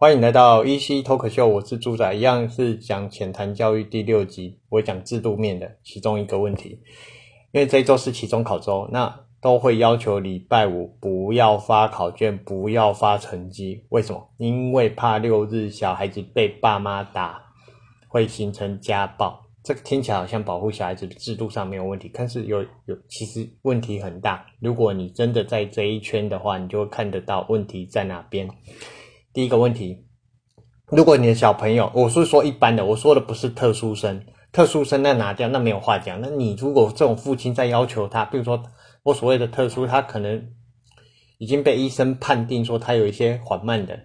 欢迎来到一 C 脱口秀，我是猪仔，一样是讲浅谈教育第六集，我讲制度面的其中一个问题。因为这一周是期中考周，那都会要求礼拜五不要发考卷，不要发成绩。为什么？因为怕六日小孩子被爸妈打，会形成家暴。这个听起来好像保护小孩子的制度上没有问题，但是有有其实问题很大。如果你真的在这一圈的话，你就会看得到问题在哪边。第一个问题，如果你的小朋友，我是说一般的，我说的不是特殊生，特殊生那拿掉，那没有话讲。那你如果这种父亲在要求他，比如说我所谓的特殊，他可能已经被医生判定说他有一些缓慢的。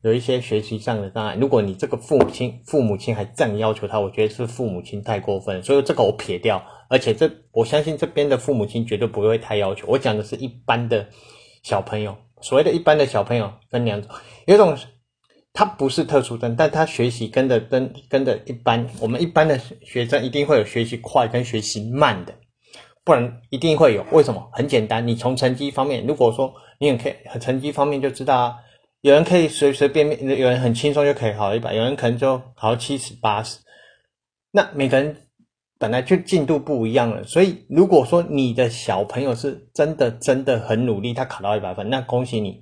有一些学习上的障碍，如果你这个父母亲父母亲还这样要求他，我觉得是父母亲太过分，所以这个我撇掉。而且这我相信这边的父母亲绝对不会太要求。我讲的是一般的小朋友，所谓的一般的小朋友分两种，有一种他不是特殊生，但他学习跟的跟跟的一般，我们一般的学生一定会有学习快跟学习慢的，不然一定会有。为什么？很简单，你从成绩方面，如果说你很可以成绩方面就知道啊。有人可以随随便便，有人很轻松就可以考一百，有人可能就考七十八十。那每个人本来就进度不一样了，所以如果说你的小朋友是真的真的很努力，他考到一百分，那恭喜你，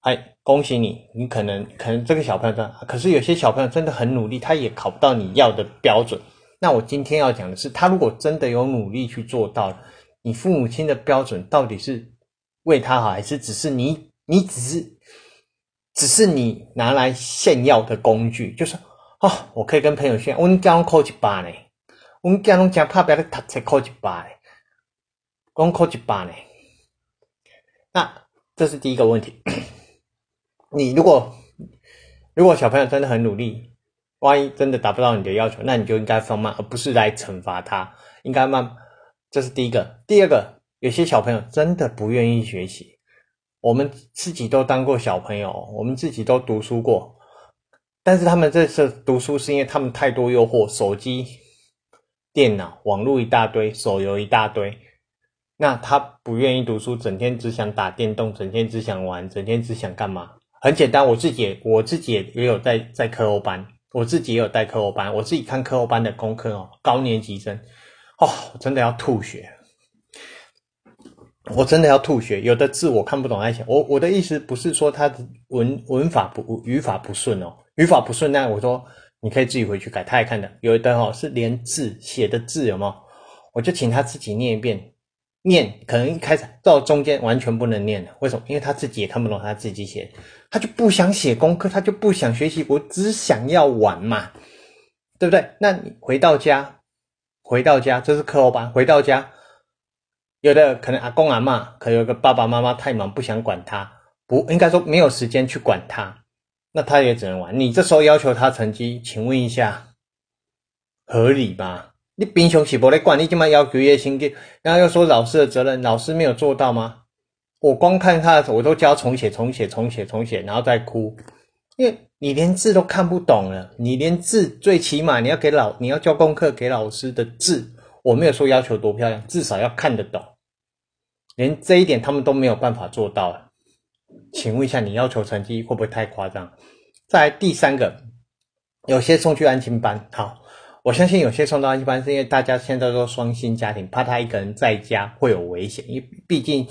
哎，恭喜你，你可能可能这个小朋友的，可是有些小朋友真的很努力，他也考不到你要的标准。那我今天要讲的是，他如果真的有努力去做到，你父母亲的标准到底是为他好，还是只是你你只是？只是你拿来炫耀的工具，就是哦，我可以跟朋友炫耀，我们家考一百呢，我们家拢讲怕别人读册考一百，光考一百呢。那这是第一个问题。你如果如果小朋友真的很努力，万一真的达不到你的要求，那你就应该放慢，而不是来惩罚他。应该慢，这是第一个。第二个，有些小朋友真的不愿意学习。我们自己都当过小朋友，我们自己都读书过，但是他们这次读书是因为他们太多诱惑，手机、电脑、网络一大堆，手游一大堆，那他不愿意读书，整天只想打电动，整天只想玩，整天只想干嘛？很简单，我自己也我自己也也有在在课后班，我自己也有带课后班，我自己看课后班的功课哦，高年级生哦，真的要吐血。我真的要吐血，有的字我看不懂，在写。我我的意思不是说他的文文法不语法不顺哦，语法不顺，那我说你可以自己回去改。他也看的，有的哦是连字写的字有没有？我就请他自己念一遍，念可能一开始到中间完全不能念了，为什么？因为他自己也看不懂他自己写，他就不想写功课，他就不想学习，我只想要玩嘛，对不对？那你回到家，回到家这是课后班，回到家。有的可能阿公阿妈，可能有个爸爸妈妈太忙不想管他，不应该说没有时间去管他，那他也只能玩。你这时候要求他成绩，请问一下，合理吗？你平常是不来管，你今晚要求业薪金，然后又说老师的责任，老师没有做到吗？我光看他，我都教重写、重写、重写、重写，然后再哭，因为你连字都看不懂了，你连字最起码你要给老，你要交功课给老师的字。我没有说要求多漂亮，至少要看得懂。连这一点他们都没有办法做到了，请问一下，你要求成绩会不会太夸张？再第三个，有些送去安亲班，好，我相信有些送到安亲班是因为大家现在都双薪家庭，怕他一个人在家会有危险，因为毕竟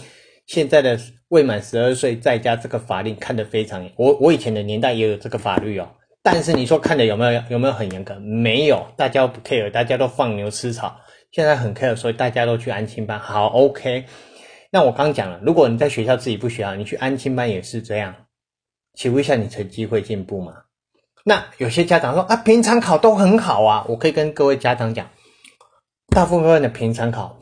现在的未满十二岁在家这个法令看得非常严。我我以前的年代也有这个法律哦，但是你说看的有没有有没有很严格？没有，大家不 care，大家都放牛吃草。现在很 care，所以大家都去安亲班。好，OK。那我刚讲了，如果你在学校自己不学好，你去安亲班也是这样。请问一下，你成绩会进步吗？那有些家长说啊，平常考都很好啊。我可以跟各位家长讲，大部分的平常考，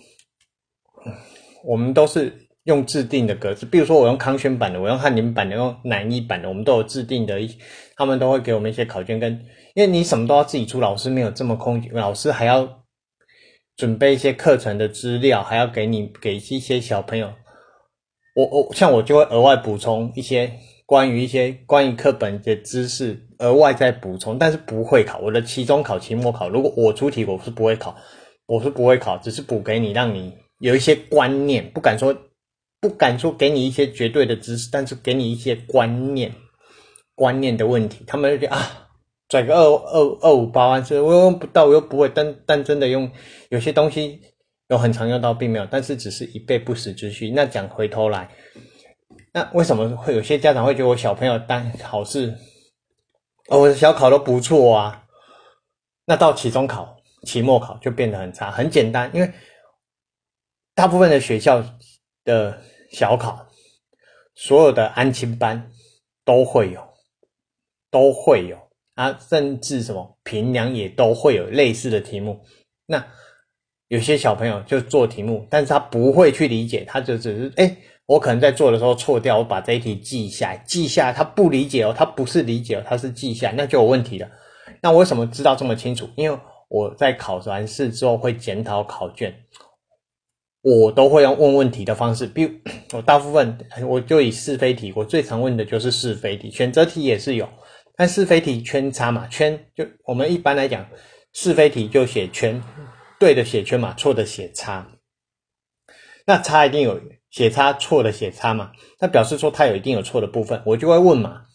我们都是用制定的格子。比如说我用康轩版的，我用翰林版的，用南一版的，我们都有制定的，一他们都会给我们一些考卷跟，因为你什么都要自己出，老师没有这么空，老师还要。准备一些课程的资料，还要给你给一些小朋友。我我像我就会额外补充一些关于一些关于课本的知识，额外再补充，但是不会考。我的期中考、期末考，如果我出题，我是不会考，我是不会考，只是补给你，让你有一些观念。不敢说不敢说给你一些绝对的知识，但是给你一些观念。观念的问题，他们就觉得啊，拽个二二二五八万是，我用不到，我又不会，但但真的用有些东西有很常用到，并没有，但是只是一备不时之需。那讲回头来，那为什么会有些家长会觉得我小朋友当考试，哦，我的小考都不错啊？那到期中考、期末考就变得很差。很简单，因为大部分的学校的小考，所有的安亲班都会有，都会有啊，甚至什么平凉也都会有类似的题目。那有些小朋友就做题目，但是他不会去理解，他就只是哎，我可能在做的时候错掉，我把这一题记下，记下，他不理解哦，他不是理解哦，他是记下，那就有问题了。那为什么知道这么清楚？因为我在考完试之后会检讨考卷，我都会用问问题的方式。比如 我大部分我就以是非题，我最常问的就是是非题，选择题也是有，但是非题圈叉嘛，圈就我们一般来讲是非题就写圈，对的写圈嘛，错的写叉。那叉一定有写叉，错的写叉嘛，那表示说它有一定有错的部分，我就会问嘛，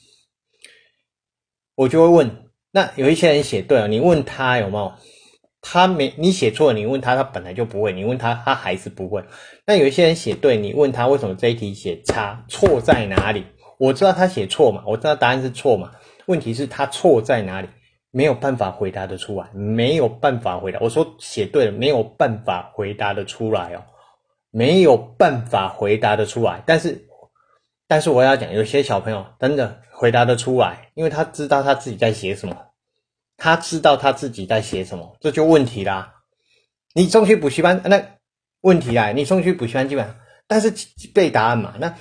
我就会问。那有一些人写对了，你问他有没有？他没，你写错了，你问他，他本来就不会。你问他，他还是不会。那有一些人写对，你问他为什么这一题写差，错在哪里？我知道他写错嘛，我知道答案是错嘛。问题是他错在哪里？没有办法回答得出来，没有办法回答。我说写对了，没有办法回答得出来哦，没有办法回答得出来。但是，但是我要讲，有些小朋友真的。回答得出来，因为他知道他自己在写什么，他知道他自己在写什么，这就问题啦。你送去补习班，那问题来，你送去补习班基本上，但是背答案嘛，那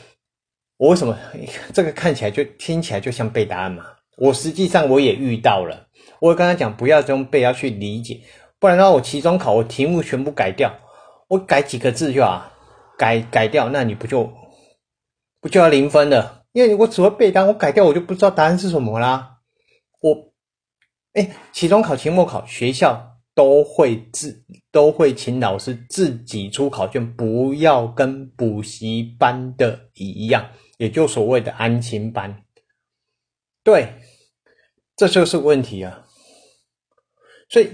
我为什么 这个看起来就听起来就像背答案嘛？我实际上我也遇到了，我跟他讲不要这样背，要去理解，不然的话我期中考我题目全部改掉，我改几个字就好，改改掉，那你不就不就要零分了？因为我只会背单，我改掉我就不知道答案是什么啦。我，哎，期中考、期末考，学校都会自都会请老师自己出考卷，不要跟补习班的一样，也就所谓的安亲班。对，这就是问题啊。所以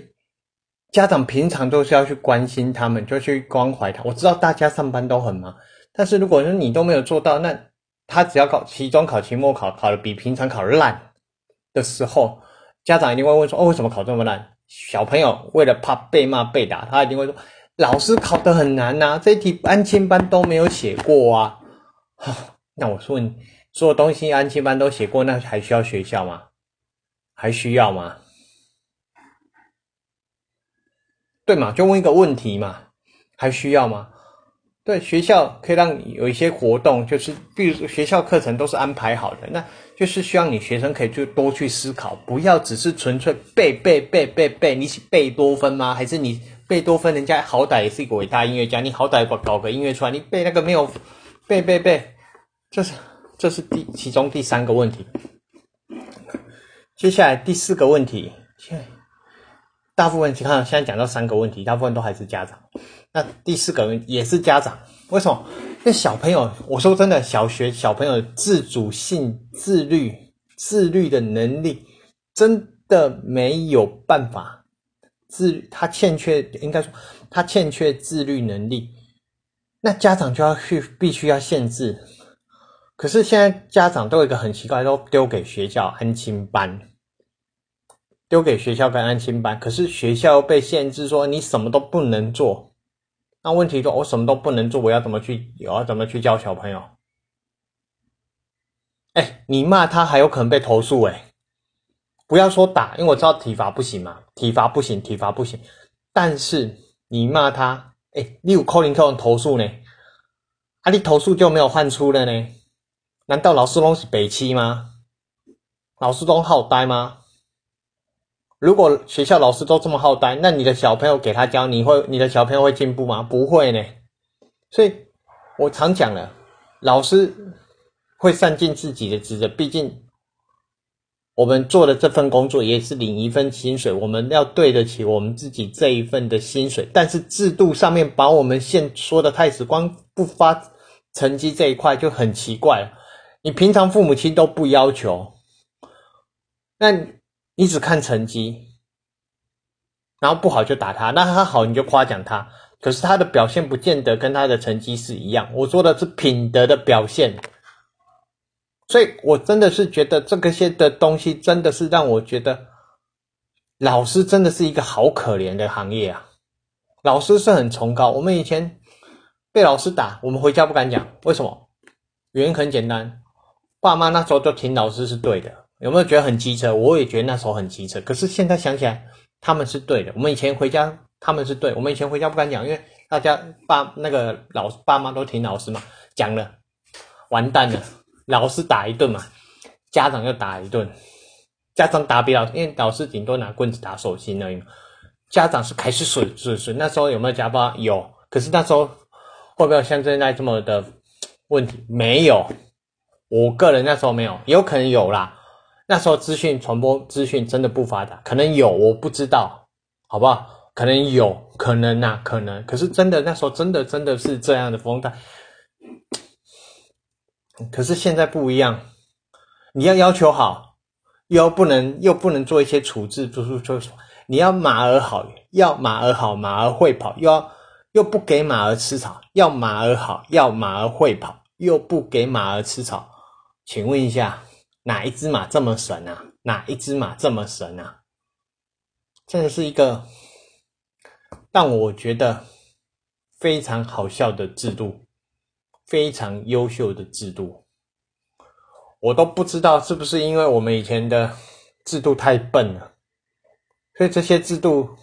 家长平常都是要去关心他们，就去关怀他。我知道大家上班都很忙，但是如果说你都没有做到，那。他只要考期中考、期末考考的比平常考烂的时候，家长一定会问说：“哦，为什么考这么烂？”小朋友为了怕被骂被打，他一定会说：“老师考得很难呐，这一题安亲班都没有写过啊。”那我说你所有东西安亲班都写过，那还需要学校吗？还需要吗？对嘛？就问一个问题嘛，还需要吗？对学校可以让你有一些活动，就是比如说学校课程都是安排好的，那就是希望你学生可以去多去思考，不要只是纯粹背背背背背。你贝多芬吗？还是你贝多芬？人家好歹也是一个伟大音乐家，你好歹搞搞个音乐出来，你背那个没有背背背，这是这是第其中第三个问题。接下来第四个问题，现在大部分你看现在讲到三个问题，大部分都还是家长。那第四个也是家长，为什么？那小朋友，我说真的，小学小朋友自主性、自律、自律的能力，真的没有办法自，他欠缺，应该说他欠缺自律能力。那家长就要去，必须要限制。可是现在家长都有一个很奇怪，都丢给学校安亲班，丢给学校跟安亲班，可是学校被限制说你什么都不能做。那问题说，我什么都不能做，我要怎么去？我要怎么去教小朋友？哎，你骂他还有可能被投诉哎！不要说打，因为我知道体罚不行嘛，体罚不行，体罚不行。但是你骂他，哎，你有扣零扣人投诉呢？啊，你投诉就没有换出了呢？难道老师都是北七吗？老师都好呆吗？如果学校老师都这么好呆，那你的小朋友给他教，你会你的小朋友会进步吗？不会呢。所以，我常讲了，老师会善尽自己的职责。毕竟，我们做的这份工作也是领一份薪水，我们要对得起我们自己这一份的薪水。但是制度上面把我们现说的太死，光不发成绩这一块就很奇怪。你平常父母亲都不要求。那你只看成绩，然后不好就打他，那他好你就夸奖他，可是他的表现不见得跟他的成绩是一样。我说的是品德的表现，所以我真的是觉得这个些的东西真的是让我觉得，老师真的是一个好可怜的行业啊。老师是很崇高，我们以前被老师打，我们回家不敢讲，为什么？原因很简单，爸妈那时候就听老师是对的。有没有觉得很机车？我也觉得那时候很机车，可是现在想起来，他们是对的。我们以前回家，他们是对。我们以前回家不敢讲，因为大家爸那个老爸妈都挺老实嘛，讲了，完蛋了，老师打一顿嘛，家长又打一顿，家长打比老，因为老师顶多拿棍子打手心而已，家长是开始损损损。那时候有没有家暴？有，可是那时候会不会像现在这么的问题？没有，我个人那时候没有，有可能有啦。那时候资讯传播资讯真的不发达，可能有我不知道，好不好？可能有可能呐，可能。可是真的那时候真的真的是这样的风态。可是现在不一样，你要要求好，又不能又不能做一些处置，就是就是你要马儿好，要马儿好，马儿会跑，又要又不给马儿吃草，要马儿好，要马儿会跑，又不给马儿吃草，请问一下。哪一只马这么神啊？哪一只马这么神啊？真的是一个让我觉得非常好笑的制度，非常优秀的制度。我都不知道是不是因为我们以前的制度太笨了，所以这些制度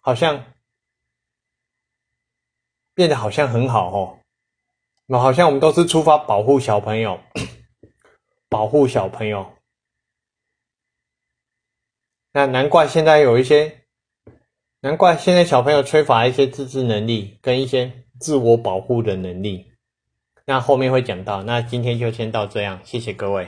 好像变得好像很好哦。那好像我们都是出发保护小朋友。保护小朋友，那难怪现在有一些，难怪现在小朋友缺乏一些自制能力跟一些自我保护的能力。那后面会讲到，那今天就先到这样，谢谢各位。